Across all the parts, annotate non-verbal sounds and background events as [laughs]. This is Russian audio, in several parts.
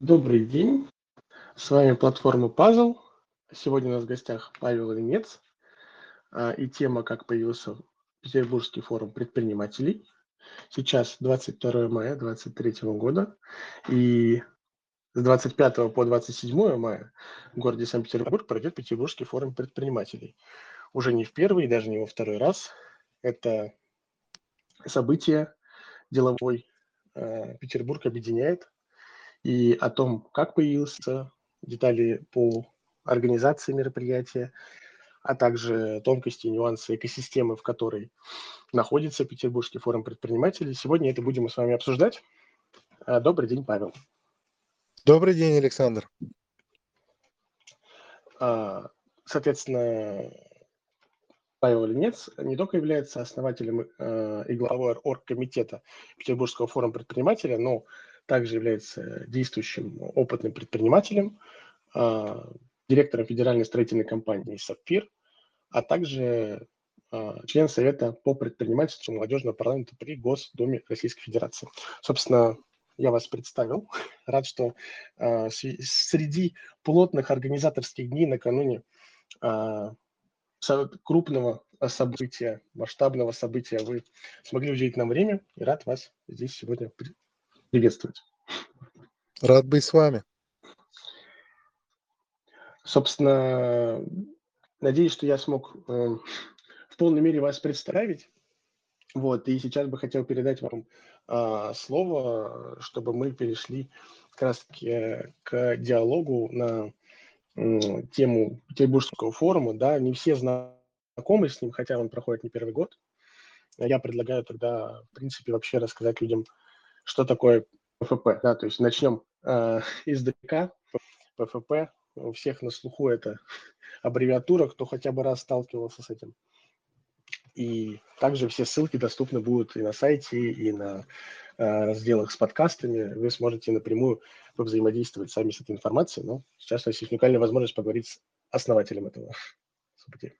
Добрый день, с вами платформа Puzzle. Сегодня у нас в гостях Павел Ленец, а, и тема «Как появился Петербургский форум предпринимателей». Сейчас 22 мая 2023 года, и с 25 по 27 мая в городе Санкт-Петербург пройдет Петербургский форум предпринимателей. Уже не в первый, даже не во второй раз. Это событие деловой э, Петербург объединяет и о том, как появился, детали по организации мероприятия, а также тонкости и нюансы экосистемы, в которой находится Петербургский форум предпринимателей. Сегодня это будем мы с вами обсуждать. А, добрый день, Павел. Добрый день, Александр. А, соответственно, Павел Ленец не только является основателем э, и главой оргкомитета Петербургского форума предпринимателя, но также является действующим опытным предпринимателем, э, директором федеральной строительной компании «Сапфир», а также э, член Совета по предпринимательству молодежного парламента при Госдуме Российской Федерации. Собственно, я вас представил. [laughs] Рад, что э, среди плотных организаторских дней накануне крупного события, масштабного события вы смогли уделить нам время. И рад вас здесь сегодня приветствовать. Рад быть с вами. Собственно, надеюсь, что я смог э, в полной мере вас представить. Вот, и сейчас бы хотел передать вам э, слово, чтобы мы перешли как раз-таки к диалогу на тему Петербургского форума, да, не все знакомы с ним, хотя он проходит не первый год. Я предлагаю тогда, в принципе, вообще рассказать людям, что такое ПФП, да, то есть начнем э, [laughs] издалека. ПФП у всех на слуху это [laughs] аббревиатура, кто хотя бы раз сталкивался с этим. И также все ссылки доступны будут и на сайте, и на э, разделах с подкастами. Вы сможете напрямую взаимодействовать сами с этой информацией. Но сейчас у нас есть уникальная возможность поговорить с основателем этого события.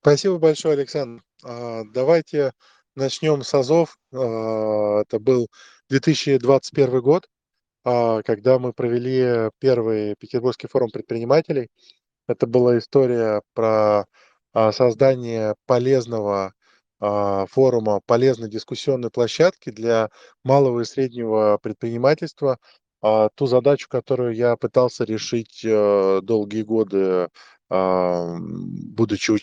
Спасибо большое, Александр. А, давайте начнем с АЗОВ. А, это был 2021 год, а, когда мы провели первый Петербургский форум предпринимателей. Это была история про создание полезного форума, полезной дискуссионной площадки для малого и среднего предпринимательства. Ту задачу, которую я пытался решить э, долгие годы, будучи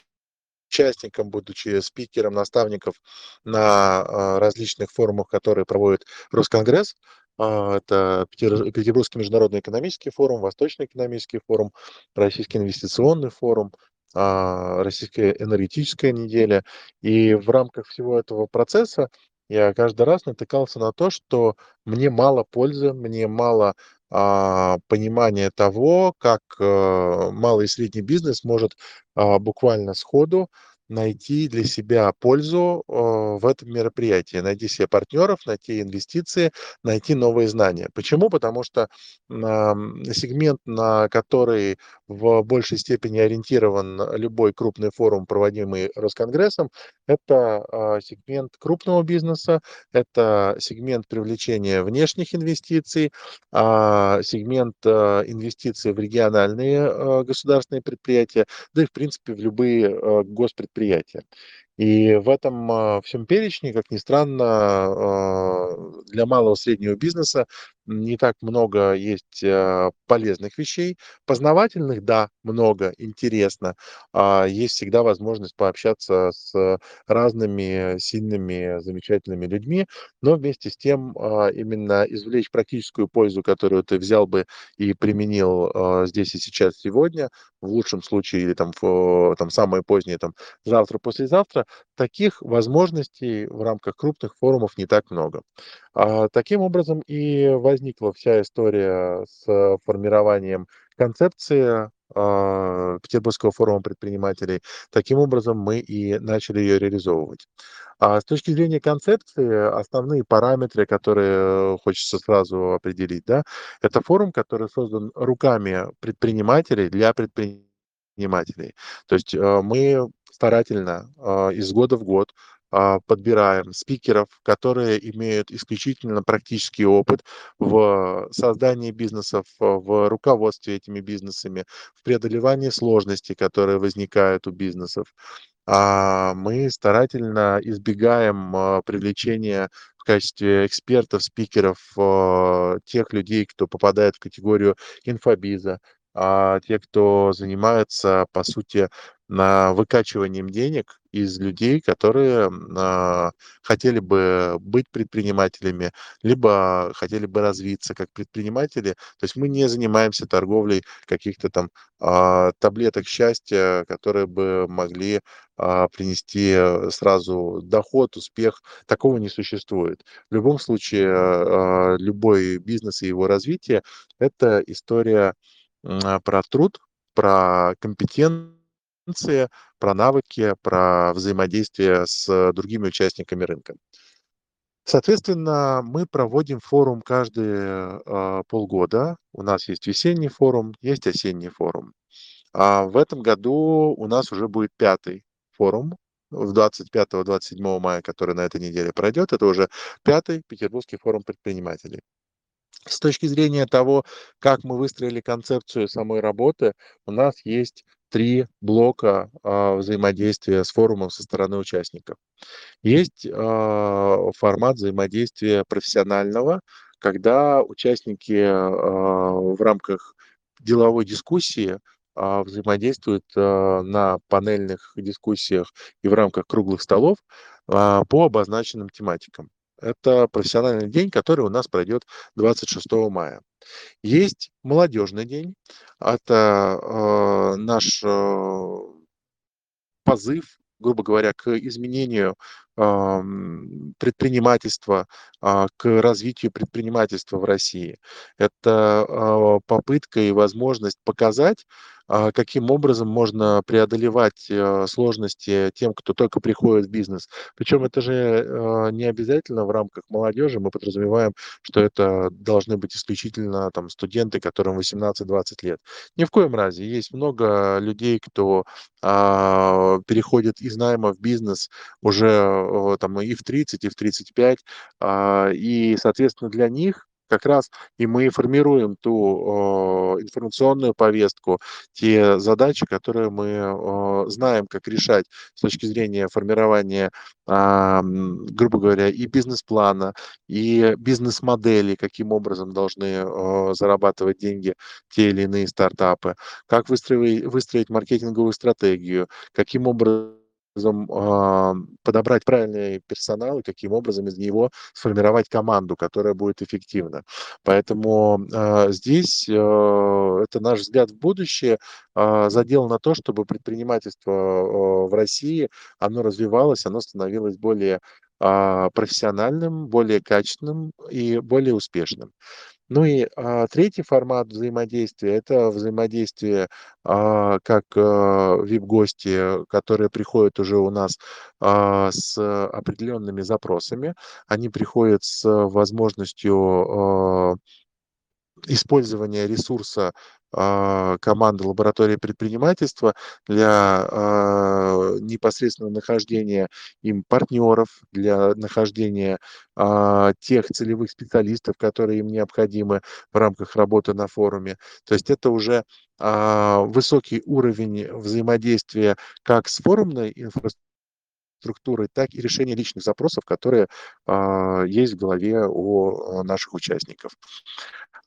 участником, будучи спикером, наставников на различных форумах, которые проводит Росконгресс. Это Петербургский международный экономический форум, Восточный экономический форум, Российский инвестиционный форум, а, российская энергетическая неделя. И в рамках всего этого процесса я каждый раз натыкался на то, что мне мало пользы, мне мало а, понимания того, как а, малый и средний бизнес может а, буквально сходу найти для себя пользу э, в этом мероприятии, найти себе партнеров, найти инвестиции, найти новые знания. Почему? Потому что сегмент, на который в большей степени ориентирован любой крупный форум, проводимый Росконгрессом, это а, сегмент крупного бизнеса, это сегмент привлечения внешних инвестиций, а, сегмент а, инвестиций в региональные государственные предприятия, да и в принципе в любые госпредприятия. И в этом а, всем перечне, как ни странно, а, для малого и среднего бизнеса не так много есть а, полезных вещей. Познавательных, да, много, интересно. Есть всегда возможность пообщаться с разными сильными, замечательными людьми, но вместе с тем именно извлечь практическую пользу, которую ты взял бы и применил здесь и сейчас сегодня, в лучшем случае, или там, в, там самое позднее, там, завтра-послезавтра, таких возможностей в рамках крупных форумов не так много. А, таким образом и возникла вся история с формированием концепции а, Петербургского форума предпринимателей. Таким образом мы и начали ее реализовывать. А с точки зрения концепции, основные параметры, которые хочется сразу определить, да, это форум, который создан руками предпринимателей для предпринимателей. То есть мы старательно из года в год подбираем спикеров, которые имеют исключительно практический опыт в создании бизнесов, в руководстве этими бизнесами, в преодолевании сложностей, которые возникают у бизнесов. А, мы старательно избегаем а, привлечения в качестве экспертов, спикеров тех людей, кто попадает в категорию инфобиза, те, кто занимается, по сути, на выкачиванием денег из людей, которые а, хотели бы быть предпринимателями, либо хотели бы развиться как предприниматели. То есть мы не занимаемся торговлей каких-то там а, таблеток счастья, которые бы могли а, принести э, сразу доход, успех. Такого не существует. В любом случае, а, любой бизнес и его развитие– это история а, про труд, про компетенцию, про навыки, про взаимодействие с другими участниками рынка. Соответственно, мы проводим форум каждые э, полгода. У нас есть весенний форум, есть осенний форум. А в этом году у нас уже будет пятый форум в 25-27 мая, который на этой неделе пройдет. Это уже пятый Петербургский форум предпринимателей. С точки зрения того, как мы выстроили концепцию самой работы, у нас есть три блока а, взаимодействия с форумом со стороны участников. Есть а, формат взаимодействия профессионального, когда участники а, в рамках деловой дискуссии взаимодействуют на панельных дискуссиях и в рамках круглых столов по обозначенным тематикам. Это профессиональный день, который у нас пройдет 26 мая. Есть молодежный день. Это э, наш э, позыв, грубо говоря, к изменению э, предпринимательства, э, к развитию предпринимательства в России. Это э, попытка и возможность показать, каким образом можно преодолевать э, сложности тем, кто только приходит в бизнес. Причем это же э, не обязательно в рамках молодежи. Мы подразумеваем, что это должны быть исключительно там, студенты, которым 18-20 лет. Ни в коем разе. Есть много людей, кто а, переходит из найма в бизнес уже там, и в 30, и в 35. А, и, соответственно, для них как раз и мы формируем ту информационную повестку, те задачи, которые мы знаем, как решать с точки зрения формирования, грубо говоря, и бизнес-плана, и бизнес-модели, каким образом должны зарабатывать деньги те или иные стартапы, как выстроить, выстроить маркетинговую стратегию, каким образом образом подобрать правильный персонал и каким образом из него сформировать команду, которая будет эффективна. Поэтому а, здесь а, это наш взгляд в будущее, а, задел на то, чтобы предпринимательство в России, оно развивалось, оно становилось более профессиональным, более качественным и более успешным. Ну и а, третий формат взаимодействия– это взаимодействие а, как а, VIP-гости, которые приходят уже у нас а, с определенными запросами. Они приходят с возможностью а, использования ресурса а, команды лаборатории предпринимательства для а, непосредственного нахождения им партнеров, для нахождения а, тех целевых специалистов, которые им необходимы в рамках работы на форуме. То есть это уже высокий уровень взаимодействия как с форумной инфраструктурой, так и решения личных запросов, которые есть в голове у наших участников.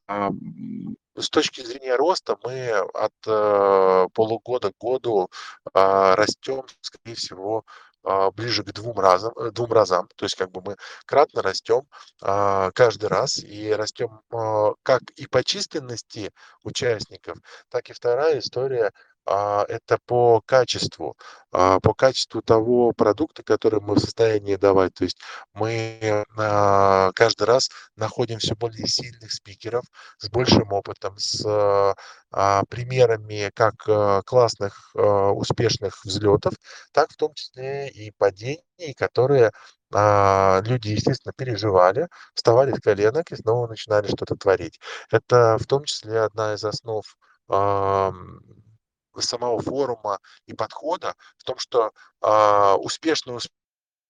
С точки зрения роста мы от э, полугода к году а, растем, скорее всего, а, ближе к двум разам, э, двум разам. То есть как бы мы кратно растем а, каждый раз и растем как и по численности участников, так и вторая история а, это по качеству, а, по качеству того продукта, который мы в состоянии давать. То есть мы а, каждый раз находим все более сильных спикеров с большим опытом, с примерами как классных, успешных взлетов, так в том числе и падений, которые люди, естественно, переживали, вставали с коленок и снова начинали что-то творить. Это в том числе одна из основ самого форума и подхода в том, что а, успешный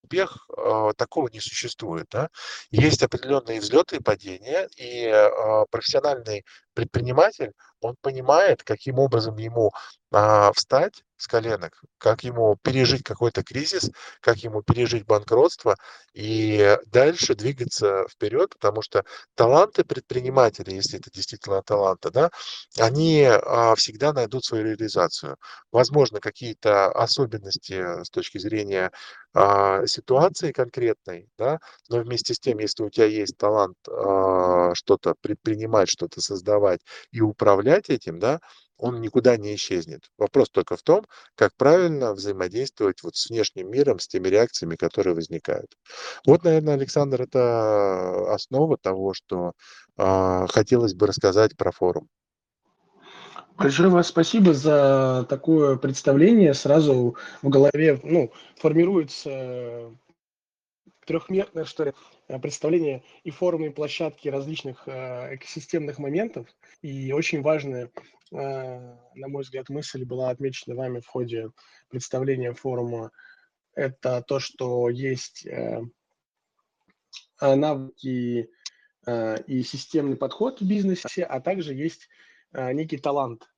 успех, э, такого не существует. Да? Есть определенные взлеты и падения, и э, профессиональный предприниматель, он понимает, каким образом ему а, встать с коленок, как ему пережить какой-то кризис, как ему пережить банкротство и дальше двигаться вперед, потому что таланты предпринимателей, если это действительно таланты, да, они а, всегда найдут свою реализацию. Возможно, какие-то особенности с точки зрения а, ситуации конкретной, да, но вместе с тем, если у тебя есть талант а, что-то предпринимать, что-то создавать и управлять этим, да, он никуда не исчезнет. Вопрос только в том, как правильно взаимодействовать вот с внешним миром, с теми реакциями, которые возникают. Вот, наверное, Александр, это основа того, что э, хотелось бы рассказать про форум. Большое вас спасибо за такое представление. Сразу в голове ну, формируется трехмерное, что ли, представление и форума, и площадки различных э, экосистемных моментов. И очень важная, э, на мой взгляд, мысль была отмечена вами в ходе представления форума. Это то, что есть э, навыки и системный подход в бизнесе, а также есть некий талант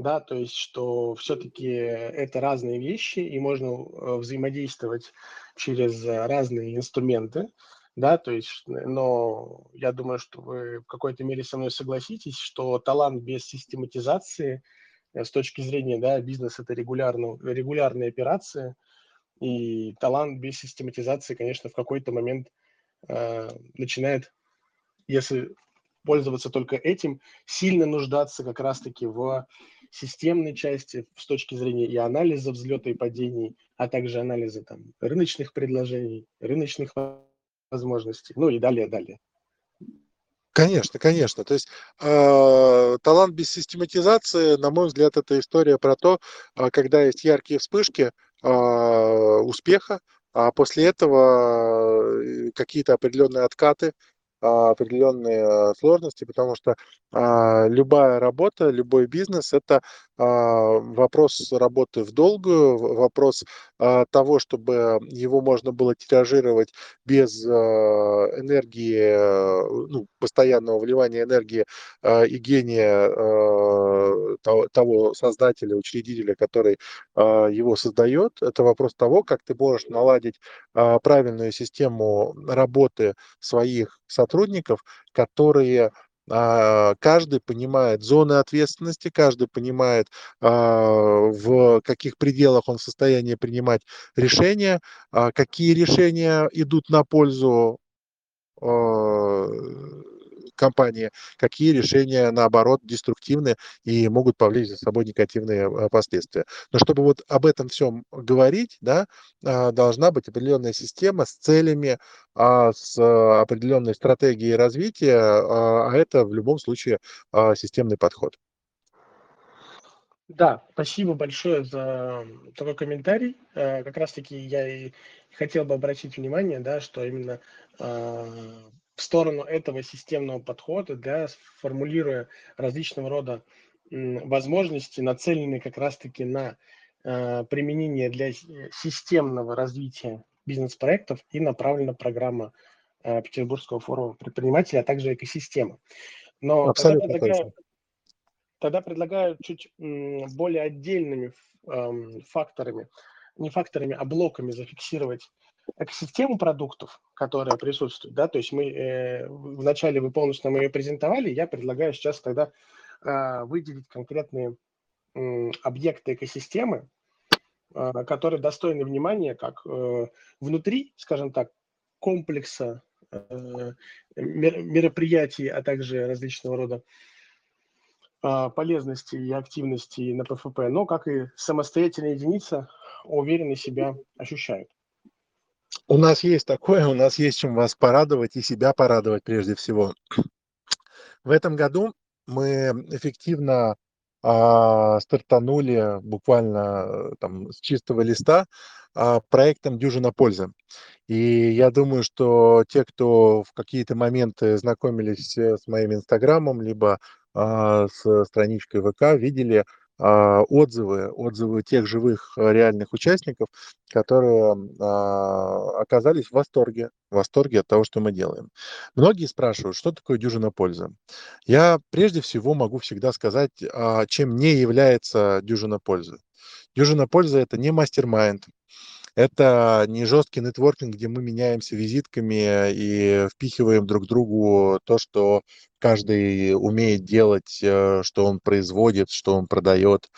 да, то есть что все-таки это разные вещи, и можно э, взаимодействовать через разные инструменты, да, то есть, но я думаю, что вы в какой-то мере со мной согласитесь, что талант без систематизации э, с точки зрения, да, бизнес это регулярно, регулярные операции, и талант без систематизации, конечно, в какой-то момент э, начинает, если пользоваться только этим, сильно нуждаться как раз-таки в системной части с точки зрения и анализа взлета и падений, а также анализа там, рыночных предложений, рыночных возможностей, ну и далее, далее. Конечно, конечно. То есть э, талант без систематизации, на мой взгляд, это история про то, э, когда есть яркие вспышки э, успеха, а после этого какие-то определенные откаты, определенные сложности, потому что а, любая работа, любой бизнес – это а, вопрос работы в долгую, вопрос того, чтобы его можно было тиражировать без энергии, ну, постоянного вливания энергии и гения того создателя, учредителя, который его создает. Это вопрос того, как ты можешь наладить правильную систему работы своих сотрудников, которые а, каждый понимает зоны ответственности, каждый понимает, а, в каких пределах он в состоянии принимать решения, а, какие решения идут на пользу компании, какие решения, наоборот, деструктивны и могут повлечь за собой негативные э, последствия. Но чтобы вот об этом всем говорить, да, а, должна быть определенная система с целями, а, с определенной стратегией развития, а, а это в любом случае системный подход. Да, спасибо большое за такой комментарий. Э, как раз-таки я и хотел бы обратить внимание, да, что именно в сторону этого системного подхода, да, формулируя различного рода возможности, нацеленные как раз-таки на э, применение для системного развития бизнес-проектов и направлена программа э, Петербургского форума предпринимателей, а также экосистема. Но Абсолютно тогда предлагаю, тогда предлагаю чуть более отдельными э, факторами, не факторами, а блоками зафиксировать экосистему продуктов, которая присутствует, да, то есть мы э, вначале вы полностью нам ее презентовали, я предлагаю сейчас тогда э, выделить конкретные э, объекты экосистемы, э, которые достойны внимания как э, внутри, скажем так, комплекса э, мероприятий, а также различного рода э, полезности и активности на ПФП, но как и самостоятельная единица уверенно себя ощущают. У нас есть такое, у нас есть чем вас порадовать и себя порадовать прежде всего. В этом году мы эффективно а, стартанули буквально э, там с чистого листа а, проектом «Дюжина пользы». И я думаю, что те, кто в какие-то моменты знакомились с моим инстаграмом, либо а, с страничкой ВК, видели отзывы, отзывы тех живых а, реальных участников, которые а, оказались в восторге, в восторге от того, что мы делаем. Многие спрашивают, что такое дюжина пользы. Я прежде всего могу всегда сказать, чем не является дюжина пользы. Дюжина пользы – это не мастер-майнд, это не жесткий нетворкинг, где мы меняемся визитками и впихиваем друг другу то, что каждый умеет делать, э, что он производит, что он продает.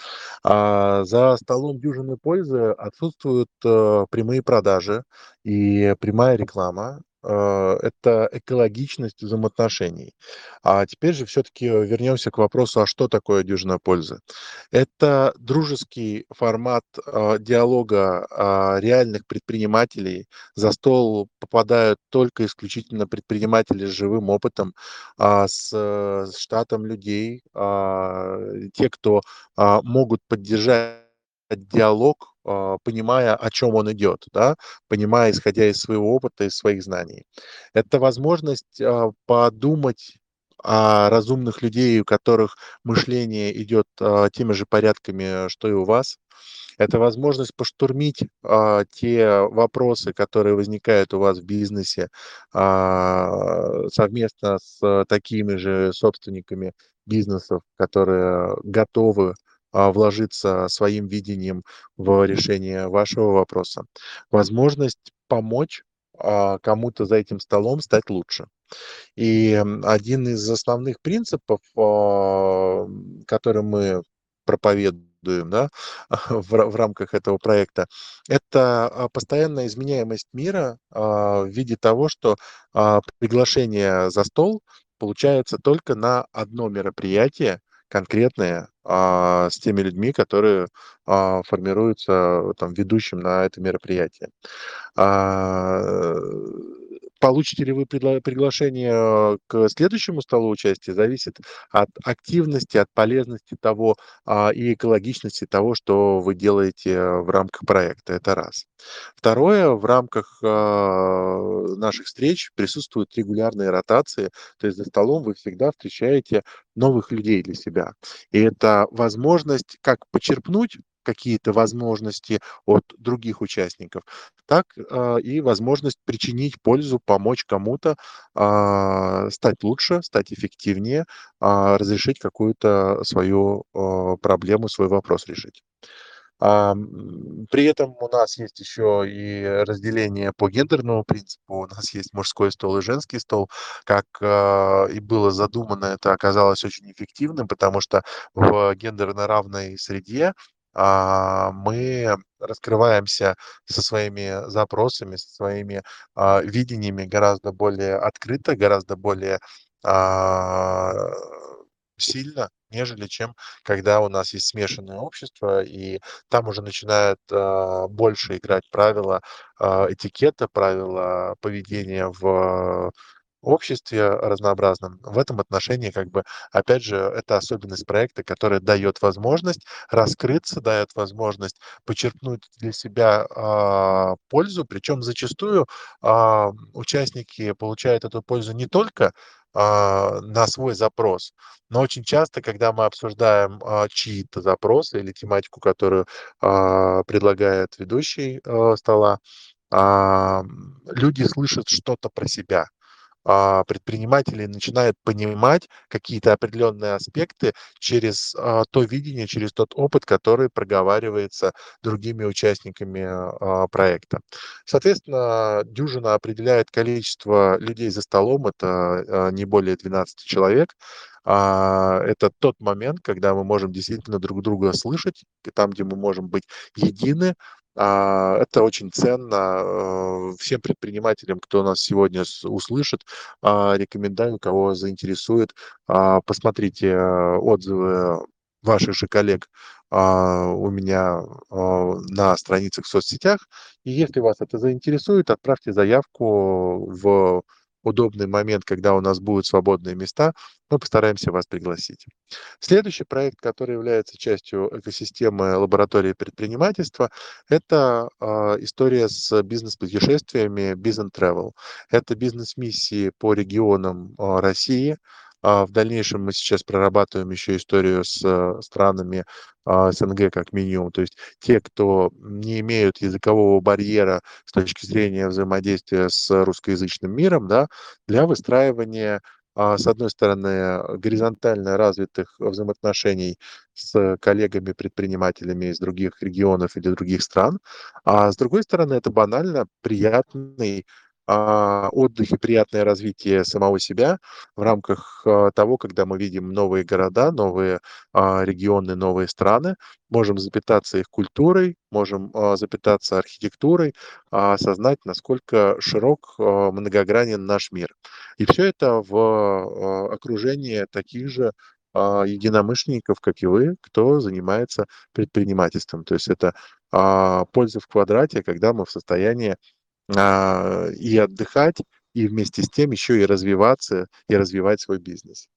А за столом дюжины пользы отсутствуют э, прямые продажи и прямая реклама. Э, это экологичность взаимоотношений. А теперь же все-таки вернемся к вопросу, а что такое дюжина пользы? Это дружеский формат э, диалога э, реальных предпринимателей. За стол попадают только исключительно предприниматели с живым опытом, э, с, штатом людей, э, те, кто э, могут поддержать диалог, а, понимая, о чем он идет, да, понимая, исходя из своего опыта, из своих знаний. Это возможность а, подумать о разумных людей, у которых мышление идет а, теми же порядками, что и у вас. Это возможность поштурмить а, те вопросы, которые возникают у вас в бизнесе а, совместно с такими же собственниками бизнесов, которые готовы вложиться своим видением в решение вашего вопроса. Возможность помочь а, кому-то за этим столом стать лучше. И один из основных принципов, а, который мы проповедуем да, [laughs] в, в рамках этого проекта, это постоянная изменяемость мира в виде того, что приглашение за стол получается только на одно мероприятие, конкретные а, с теми людьми, которые а, формируются там, ведущим на это мероприятие. А, Получите ли вы приглашение к следующему столу участия, зависит от активности, от полезности того а, и экологичности того, что вы делаете в рамках проекта. Это раз. Второе, в рамках а, наших встреч присутствуют регулярные ротации, то есть за столом вы всегда встречаете новых людей для себя. И это возможность как почерпнуть какие-то возможности от других участников, так э, и возможность причинить пользу, помочь кому-то э, стать лучше, стать эффективнее, э, разрешить какую-то свою э, проблему, свой вопрос решить. При этом у нас есть еще и разделение по гендерному принципу. У нас есть мужской стол и женский стол. Как и было задумано, это оказалось очень эффективным, потому что в гендерно равной среде мы раскрываемся со своими запросами, со своими а, видениями гораздо более открыто, гораздо более а, сильно, нежели чем когда у нас есть смешанное общество, и там уже начинают больше играть правила этикета, правила поведения в обществе разнообразном. В этом отношении, как бы, опять же, это особенность проекта, которая дает возможность раскрыться, дает возможность почерпнуть для себя а, пользу, причем зачастую а, участники получают эту пользу не только а, на свой запрос. Но очень часто, когда мы обсуждаем а, чьи-то запросы или тематику, которую а, предлагает ведущий а, стола, люди слышат что-то про себя а, предприниматели начинают понимать какие-то определенные аспекты через а, то видение, через тот опыт, который проговаривается другими участниками а, проекта. Соответственно, дюжина определяет количество людей за столом, это не более 12 человек. Это тот момент, когда мы можем действительно друг друга слышать, там, где мы можем быть едины, это очень ценно э, всем предпринимателям, кто нас сегодня услышит. А, рекомендую, кого заинтересует, а, посмотрите э, отзывы ваших же коллег у меня на страницах в соцсетях. И если вас это заинтересует, отправьте заявку в удобный момент, когда у нас будут свободные места, мы постараемся вас пригласить. Следующий проект, который является частью экосистемы лаборатории предпринимательства, это э, история с бизнес-путешествиями Business Travel. Это бизнес-миссии по регионам э, России, в дальнейшем мы сейчас прорабатываем еще историю с э, странами а, СНГ как минимум. То есть те, кто не имеют языкового барьера с точки зрения взаимодействия с русскоязычным миром, да, для выстраивания а, с одной стороны, горизонтально развитых взаимоотношений с коллегами-предпринимателями из других регионов или других стран, а с другой стороны, это банально приятный а, отдых и приятное развитие самого себя в рамках а, того, когда мы видим новые города, новые а, регионы, новые страны, можем запитаться их культурой, можем запитаться архитектурой, осознать, насколько широк, многогранен наш мир. И все это в окружении таких же единомышленников, как и вы, кто занимается предпринимательством. То есть это польза в квадрате, когда мы в состоянии а, и отдыхать, и вместе с тем еще и развиваться, и развивать свой бизнес.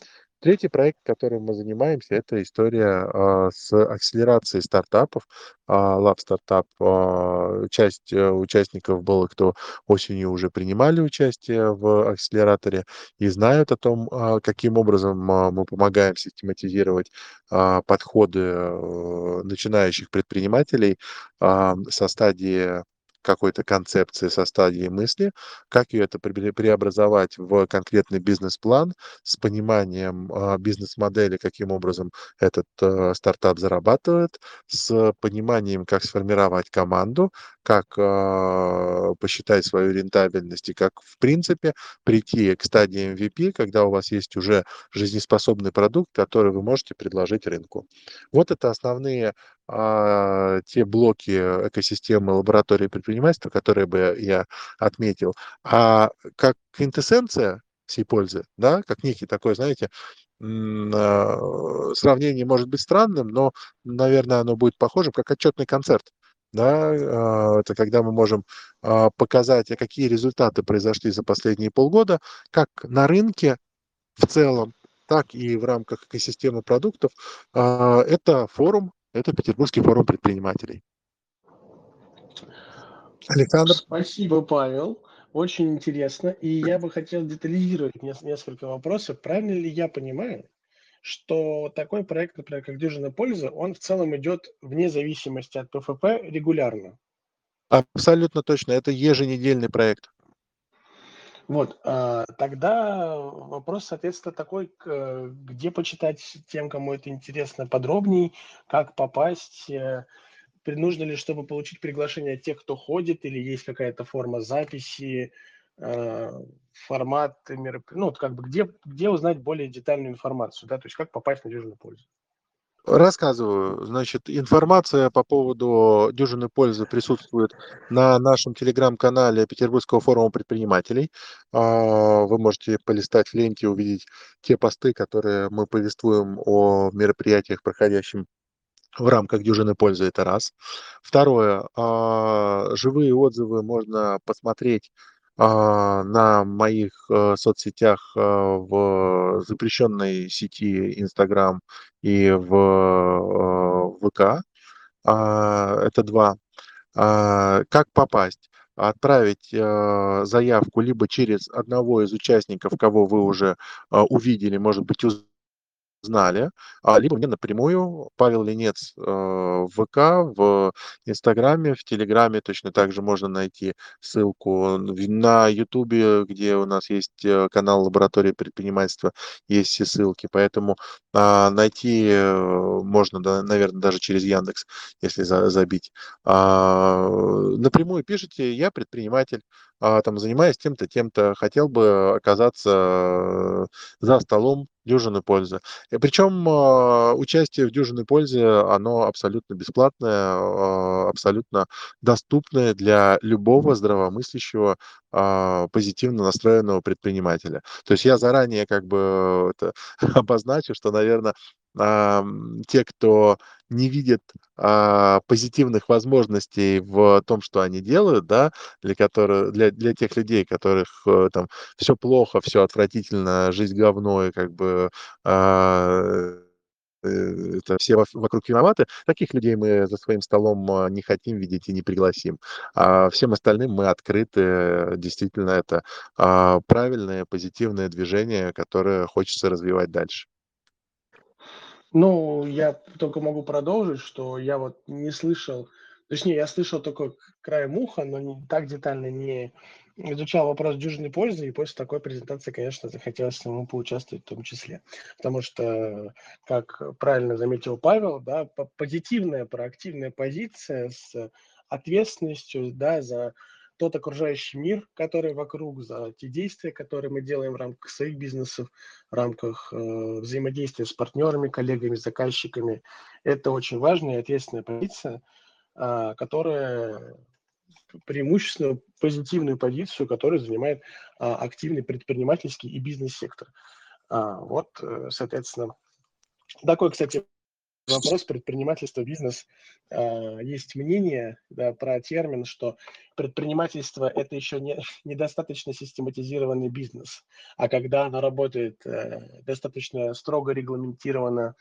Третий проект, которым мы занимаемся, это история а, с акселерацией стартапов. А, Lab Startup, а, часть а, участников было, кто осенью уже принимали участие в акселераторе и знают о том, а, каким образом а, мы помогаем систематизировать а, подходы а, начинающих предпринимателей а, со стадии какой-то концепции со стадии мысли, как ее это преобразовать в конкретный бизнес-план с пониманием а, бизнес-модели, каким образом этот а, стартап зарабатывает, с пониманием, как сформировать команду, как а, посчитать свою рентабельность и как, в принципе, прийти к стадии MVP, когда у вас есть уже жизнеспособный продукт, который вы можете предложить рынку. Вот это основные те блоки экосистемы лаборатории предпринимательства, которые бы я отметил. А как квинтэссенция всей пользы, да, как некий такой, знаете, а, сравнение может быть странным, но, наверное, оно будет похожим, как отчетный концерт. Да, а, это когда мы можем а, показать, какие результаты произошли за последние полгода, как на рынке в целом, так и в рамках экосистемы продуктов. Это форум, это Петербургский форум предпринимателей. Александр? Спасибо, Павел. Очень интересно. И я бы хотел детализировать несколько вопросов. Правильно ли я понимаю, что такой проект, например, как «Дюжина пользы», он в целом идет вне зависимости от ПФП регулярно? Абсолютно точно. Это еженедельный проект. Вот, а, тогда вопрос, соответственно, такой, где почитать тем, кому это интересно, подробней, как попасть, э, нужно ли, чтобы получить приглашение тех, кто ходит, или есть какая-то форма записи, э, формат, ну, вот как бы где, где узнать более детальную информацию, да, то есть как попасть в надежную пользу. Рассказываю. Значит, информация по поводу дюжины пользы присутствует на нашем телеграм-канале Петербургского форума предпринимателей. А, вы можете полистать в ленте, увидеть те посты, которые мы повествуем о мероприятиях, проходящих в рамках дюжины пользы, это раз. Второе, а, живые отзывы можно посмотреть на моих э, соцсетях э, в запрещенной сети Инстаграм и в э, ВК. А, это два. А, как попасть? Отправить заявку либо через одного из участников, кого вы уже увидели, может быть, знали, а, либо мне напрямую Павел Ленец э, в ВК, в Инстаграме, в Телеграме точно так же можно найти ссылку. На Ютубе, где у нас есть э, канал Лаборатории предпринимательства, есть все ссылки, поэтому а, найти э, можно, да, наверное, даже через Яндекс, если за, забить. А, напрямую пишите, я предприниматель, там занимаюсь тем-то, тем-то, хотел бы оказаться за столом дюжины пользы. И причем а, участие в дюжиной пользе, оно абсолютно бесплатное, а, абсолютно доступное для любого здравомыслящего, а, позитивно настроенного предпринимателя. То есть я заранее как бы это [laughs] обозначу, что, наверное, те, кто не видит а, позитивных возможностей в том, что они делают, да, для которых, для, для тех людей, которых э, там все плохо, все отвратительно, жизнь говно и как бы а, это все вокруг виноваты. Таких людей мы за своим столом не хотим видеть и не пригласим. А всем остальным мы открыты. Действительно, это правильное, позитивное движение, которое хочется развивать дальше. Ну, я только могу продолжить, что я вот не слышал, точнее, я слышал только краем уха, но не, так детально не изучал вопрос дюжины пользы, и после такой презентации, конечно, захотелось самому поучаствовать в том числе. Потому что, как правильно заметил Павел, да, позитивная, проактивная позиция с ответственностью да, за тот окружающий мир, который вокруг, за те действия, которые мы делаем в рамках своих бизнесов, в рамках э, взаимодействия с партнерами, коллегами, заказчиками. Это очень важная и ответственная позиция, э, которая преимущественно позитивную позицию, которую занимает э, активный предпринимательский и бизнес-сектор. А, вот, э, соответственно, такой, кстати, вопрос предпринимательства, бизнес. А, есть мнение да, про термин, что предпринимательство – это еще не, недостаточно систематизированный бизнес, а когда оно работает э, достаточно строго регламентированно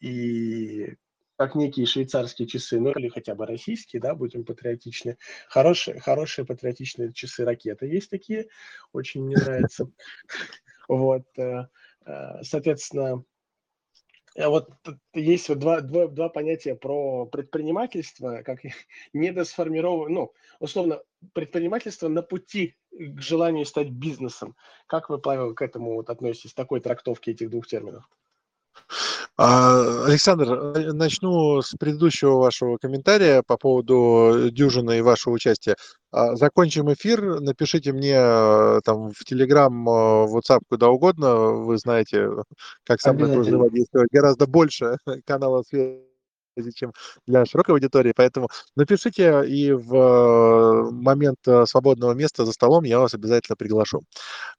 и как некие швейцарские часы, ну или хотя бы российские, да, будем патриотичны. Хорошие, хорошие патриотичные часы ракеты есть такие, очень мне нравится. [laughs] Вот, э, э, соответственно, вот есть вот два, два, два понятия про предпринимательство, как [laughs] недосформированное, ну, условно, предпринимательство на пути к желанию стать бизнесом. Как вы, Павел, к этому вот относитесь, такой трактовки этих двух терминов? А, Александр, э, начну с предыдущего вашего комментария по поводу дюжины и вашего участия. А, закончим эфир, напишите мне э, там в Telegram, э, в WhatsApp, куда угодно. Вы знаете, как со мной взаимодействовать гораздо больше [laughs] каналов связи чем для широкой аудитории, поэтому напишите, и в момент свободного места за столом я вас обязательно приглашу.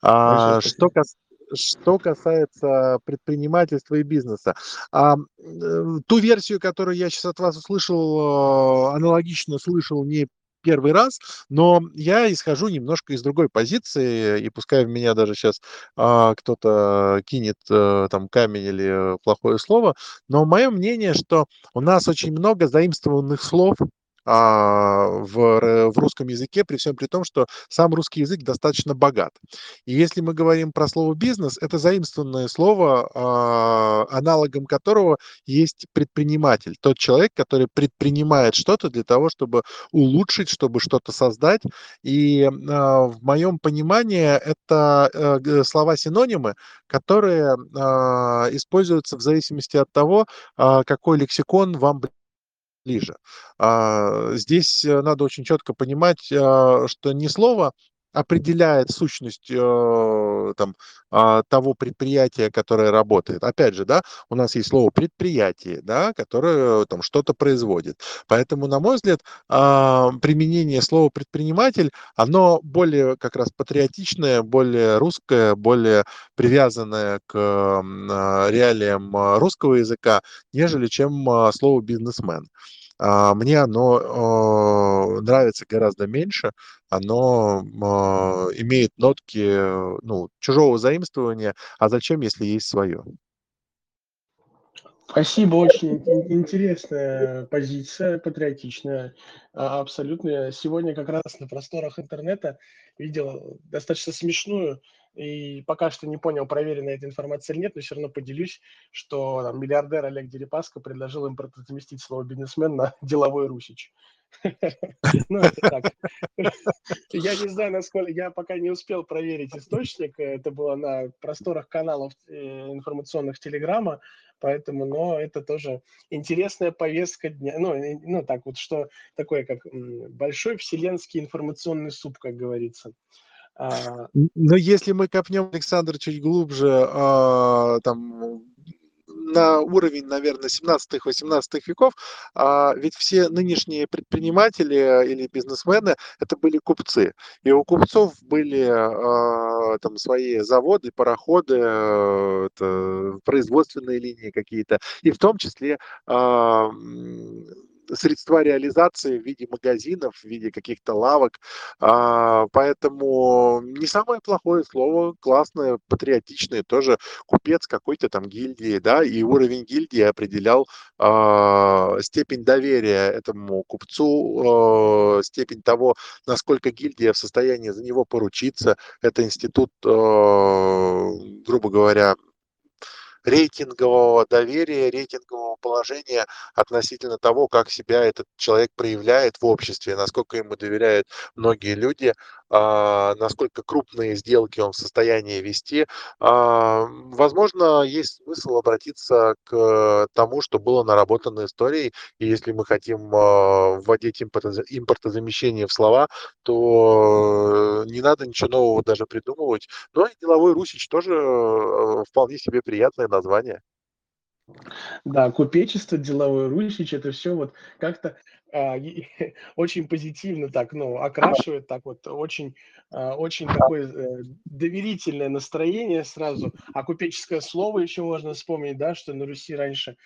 А, что, касается что касается предпринимательства и бизнеса. А, э, ту версию, которую я сейчас от вас услышал, э, аналогично слышал не первый раз, но я исхожу немножко из другой позиции, и пускай в меня даже сейчас а, кто-то кинет а, там камень или плохое слово, но мое мнение, что у нас очень много заимствованных слов в, в русском языке, при всем при том, что сам русский язык достаточно богат. И если мы говорим про слово бизнес, это заимствованное слово, а, аналогом которого есть предприниматель, тот человек, который предпринимает что-то для того, чтобы улучшить, чтобы что-то создать. И а, в моем понимании это э, слова-синонимы, которые используются в зависимости от того, какой лексикон вам ближе. А, здесь э, надо очень четко понимать, а, что не слово определяет сущность э, там, э, того предприятия, которое работает. Опять же, да, у нас есть слово предприятие, да, которое там что-то производит. Поэтому, на мой взгляд, э, применение слова предприниматель, оно более как раз патриотичное, более русское, более привязанное к э, реалиям русского языка, нежели чем э, слово бизнесмен. А, мне оно нравится гораздо меньше, оно имеет нотки ну, чужого заимствования, а зачем, если есть свое? Спасибо, очень интересная позиция, патриотичная, а, абсолютно. Сегодня как раз на просторах интернета видел достаточно смешную и пока что не понял, проверена эта информация или нет, но все равно поделюсь, что там, миллиардер Олег Дерипаска предложил им заместить слово бизнесмен [laughs] на деловой русич. Ну, это так. Я не знаю, насколько... Я пока не успел проверить источник. Это было на просторах каналов э, информационных Телеграма, поэтому, но это тоже интересная повестка дня. Ну, ну так вот, что такое, как большой вселенский информационный суп, как говорится. А, но если мы копнем, Александр, чуть глубже, а, там, на уровень, наверное, 17-18 веков, а, ведь все нынешние предприниматели или бизнесмены это были купцы. И у купцов были там свои заводы, пароходы, это производственные линии какие-то. И в том числе средства реализации в виде магазинов, в виде каких-то лавок. А, поэтому не самое плохое слово, классное, патриотичное, тоже купец какой-то там гильдии, да, и уровень гильдии определял а, степень доверия этому купцу, а, степень того, насколько гильдия в состоянии за него поручиться. Это институт, грубо говоря, рейтингового доверия, рейтингового положения относительно того, как себя этот человек проявляет в обществе, насколько ему доверяют многие люди, насколько крупные сделки он в состоянии вести. А, возможно, есть смысл обратиться к тому, что было наработано историей, и если мы хотим а, вводить импортозамещение в слова, то не надо ничего нового даже придумывать. Но и деловой русич тоже э, вполне себе приятное название. Да, купечество, деловой русич, это все вот как-то а, [laughs] очень позитивно так, ну, окрашивает так вот, очень, а, очень такое э, доверительное настроение сразу. А купеческое слово еще можно вспомнить, да, что на Руси раньше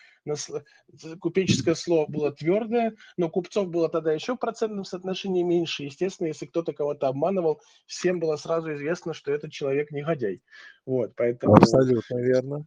купеческое слово было твердое, но купцов было тогда еще в процентном соотношении меньше. Естественно, если кто-то кого-то обманывал, всем было сразу известно, что этот человек негодяй. Вот, поэтому... Абсолютно верно.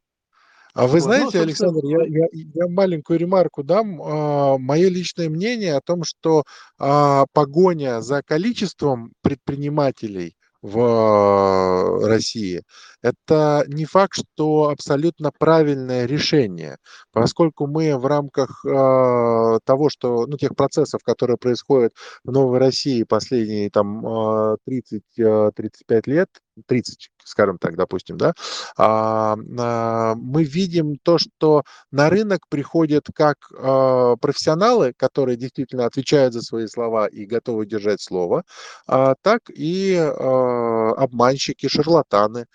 А вы ну, знаете, ну, Александр, я, я, я маленькую ремарку дам. А, мое личное мнение о том, что а, погоня за количеством предпринимателей в а, России, это не факт, что абсолютно правильное решение, поскольку мы в рамках э, того, что, ну, тех процессов, которые происходят в Новой России последние там 30-35 лет, 30, скажем так, допустим, да, а, а, мы видим то, что на рынок приходят как а, профессионалы, которые действительно отвечают за свои слова и готовы держать слово, так и обманщики, шарлатаны,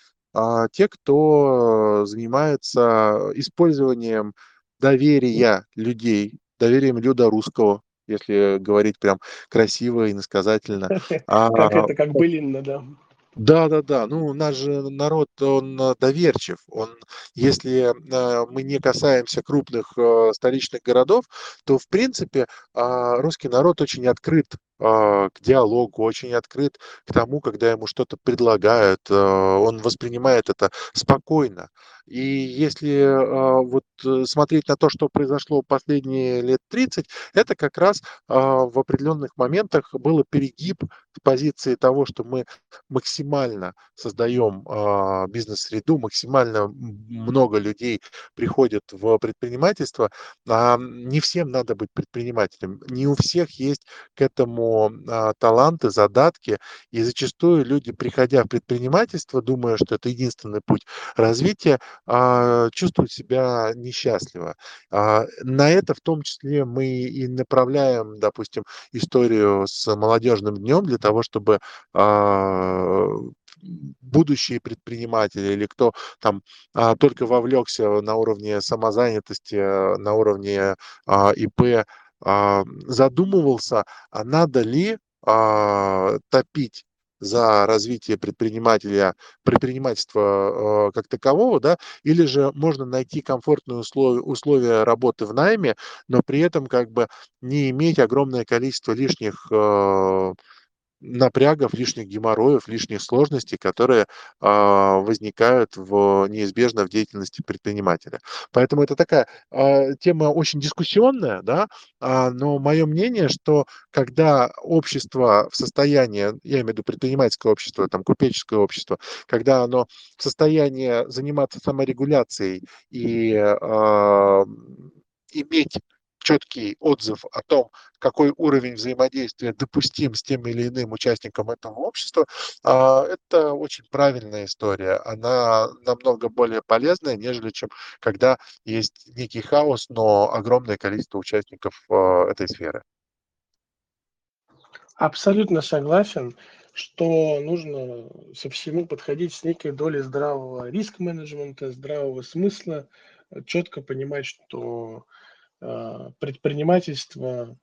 те, кто занимается использованием доверия людей, доверием люда русского, если говорить прям красиво и иносказательно. [laughs] Как это, как былинно, да. Да-да-да, ну, наш же народ, он э, доверчив. Он, если э, мы не касаемся крупных э, столичных городов, то, в принципе, э, русский народ очень открыт э, к диалогу, очень открыт к тому, когда ему что-то предлагают. Он воспринимает это спокойно. И если э, вот э, смотреть на то, что произошло последние лет 30, это как раз э, в определенных моментах было перегиб в позиции того, что мы максимально создаем э, бизнес-среду, максимально много людей приходят в предпринимательство. А не всем надо быть предпринимателем, не у всех есть к этому таланты, задатки, и зачастую люди, приходя в предпринимательство, думая, что это единственный путь развития, а, чувствуют себя несчастливо. А, на это в том числе мы и направляем, допустим, историю с молодежным днем для того, чтобы а, будущие предприниматели или кто там а, только вовлекся на уровне самозанятости, на уровне а, ИП, а, задумывался, а надо ли а, топить за развитие предпринимателя, предпринимательства э, как такового, да, или же можно найти комфортные условия, условия работы в найме, но при этом как бы не иметь огромное количество лишних э, напрягов, лишних геморроев, лишних сложностей, которые а, возникают в, неизбежно в деятельности предпринимателя. Поэтому это такая а, тема очень дискуссионная, да, а, но мое мнение, что когда общество в состоянии, я имею в виду предпринимательское общество, там, купеческое общество, когда оно в состоянии заниматься саморегуляцией и а, иметь четкий отзыв о том, какой уровень взаимодействия допустим с тем или иным участником этого общества, а, это очень правильная история. Она намного более полезная, нежели чем когда есть некий хаос, но огромное количество участников а, этой сферы. Абсолютно согласен, что нужно со всему подходить с некой долей здравого риск-менеджмента, здравого смысла, четко понимать, что предпринимательство,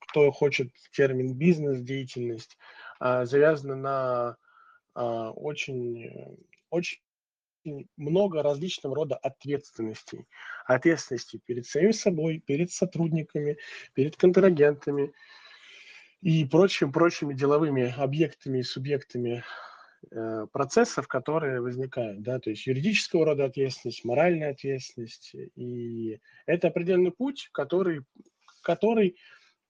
кто хочет термин бизнес-деятельность, а, завязано на а, очень, очень много различного рода ответственностей. Ответственности перед самим собой, перед сотрудниками, перед контрагентами и прочими-прочими деловыми объектами и субъектами процессов, которые возникают, да, то есть юридического рода ответственность, моральная ответственность, и это определенный путь, который, который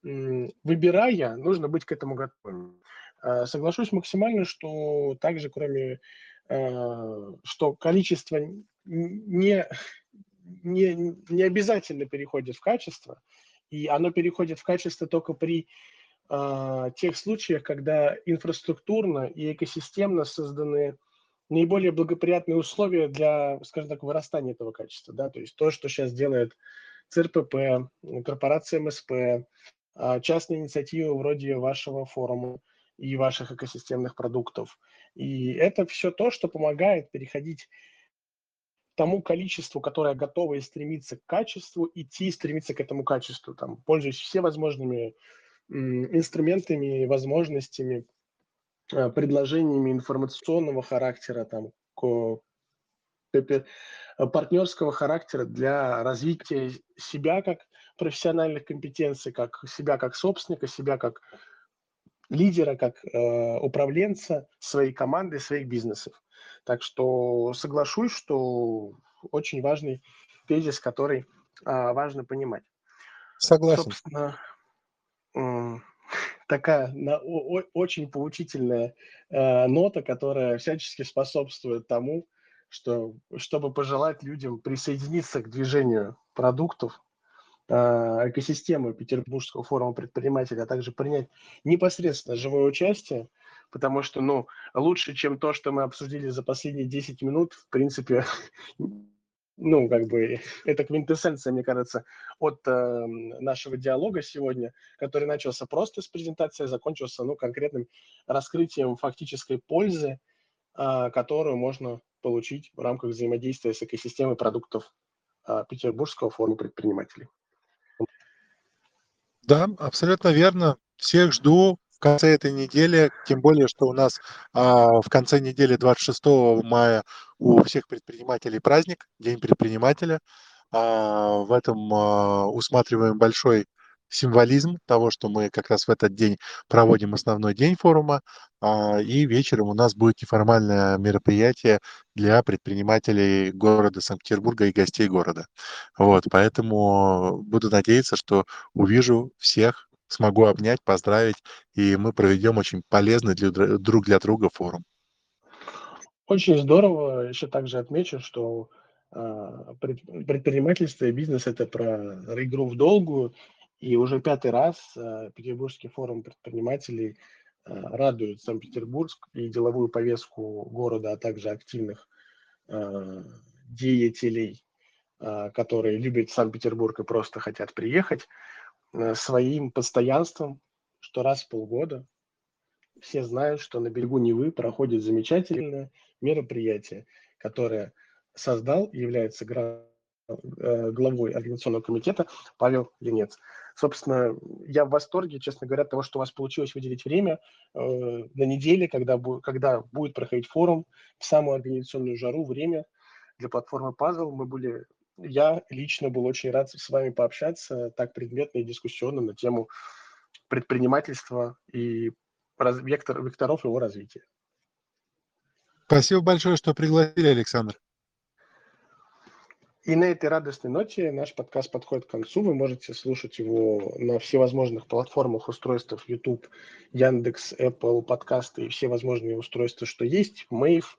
выбирая, нужно быть к этому готовым. Э, соглашусь максимально, что также, кроме Э, что количество не, не, не обязательно переходит в качество, и оно переходит в качество только при э, тех случаях, когда инфраструктурно и экосистемно созданы наиболее благоприятные условия для, скажем так, вырастания этого качества. Да? То есть то, что сейчас делает ЦРПП, корпорация МСП, а, частные инициативы вроде вашего форума и ваших экосистемных продуктов – и это все то, что помогает переходить тому количеству, которое готово и стремится к качеству, идти и стремиться к этому качеству, там, пользуясь все возможными инструментами, возможностями, э, предложениями информационного характера, там, партнерского характера для развития себя как профессиональных компетенций, как себя как собственника, себя как лидера, как э, управленца своей команды, своих бизнесов. Так что соглашусь, что очень важный тезис, который э, важно понимать. Согласен. Собственно, [laughs] такая на, о, очень поучительная э, нота, которая всячески способствует тому, что, чтобы пожелать людям присоединиться к движению продуктов, а, экосистемы Петербургского форума предпринимателей, а также принять непосредственно живое участие, потому что, ну, лучше, чем то, что мы обсудили за последние 10 минут, в принципе, [laughs] ну, как бы, [laughs] это квинтэссенция, мне кажется, от э, нашего диалога сегодня, который начался просто с презентации, закончился, ну, конкретным раскрытием фактической пользы, э, которую можно получить в рамках взаимодействия с экосистемой продуктов э, Петербургского форума предпринимателей. Да, абсолютно верно. Всех жду конце этой недели, тем более, что у нас а, в конце недели 26 мая у всех предпринимателей праздник, День предпринимателя. А, в этом а, усматриваем большой символизм того, что мы как раз в этот день проводим основной день форума, а, и вечером у нас будет неформальное мероприятие для предпринимателей города Санкт-Петербурга и гостей города. Вот, поэтому буду надеяться, что увижу всех, смогу обнять, поздравить, и мы проведем очень полезный для, друг для друга форум. Очень здорово. Еще также отмечу, что а, предпринимательство и бизнес – это про игру в долгую, и уже пятый раз э, Петербургский форум предпринимателей э, радует Санкт-Петербург и деловую повестку города, а также активных деятелей, которые любят Санкт-Петербург и просто хотят приехать, своим постоянством, что раз в полгода все знают, что на берегу Невы проходит замечательное мероприятие, которое создал, является главой организационного комитета Павел Ленец. Собственно, я в восторге, честно говоря, от того, что у вас получилось выделить время э, на неделе, когда, бу- когда будет проходить форум, в самую организационную жару, время для платформы Puzzle. Мы были, я лично был очень рад с вами пообщаться так предметно и дискуссионно на тему предпринимательства и раз, вектор, векторов его развития. Спасибо большое, что пригласили, Александр. И на этой радостной ноте наш подкаст подходит к концу. Вы можете слушать его на всевозможных платформах устройств YouTube, Яндекс, Apple, подкасты и все возможные устройства, что есть. Мэйв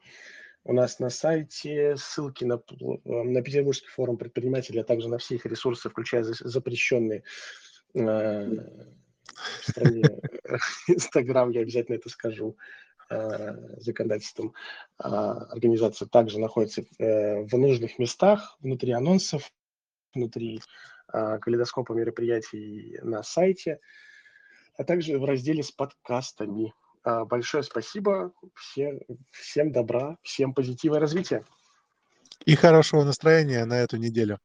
у нас на сайте, ссылки на, на Петербургский форум предпринимателей, а также на все их ресурсы, включая запрещенные э, в стране [laughs] Инстаграм, я обязательно это скажу. Э, законодательством а, организация также находится э, в нужных местах, внутри анонсов, внутри а, калейдоскопа мероприятий на сайте, а также в разделе с подкастами. А, большое спасибо, все, всем добра, всем позитива и развития. И хорошего настроения на эту неделю.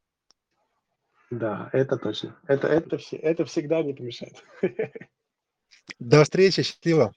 Да, это точно. Это, это, это всегда не помешает. [laughs] До встречи, счастливо.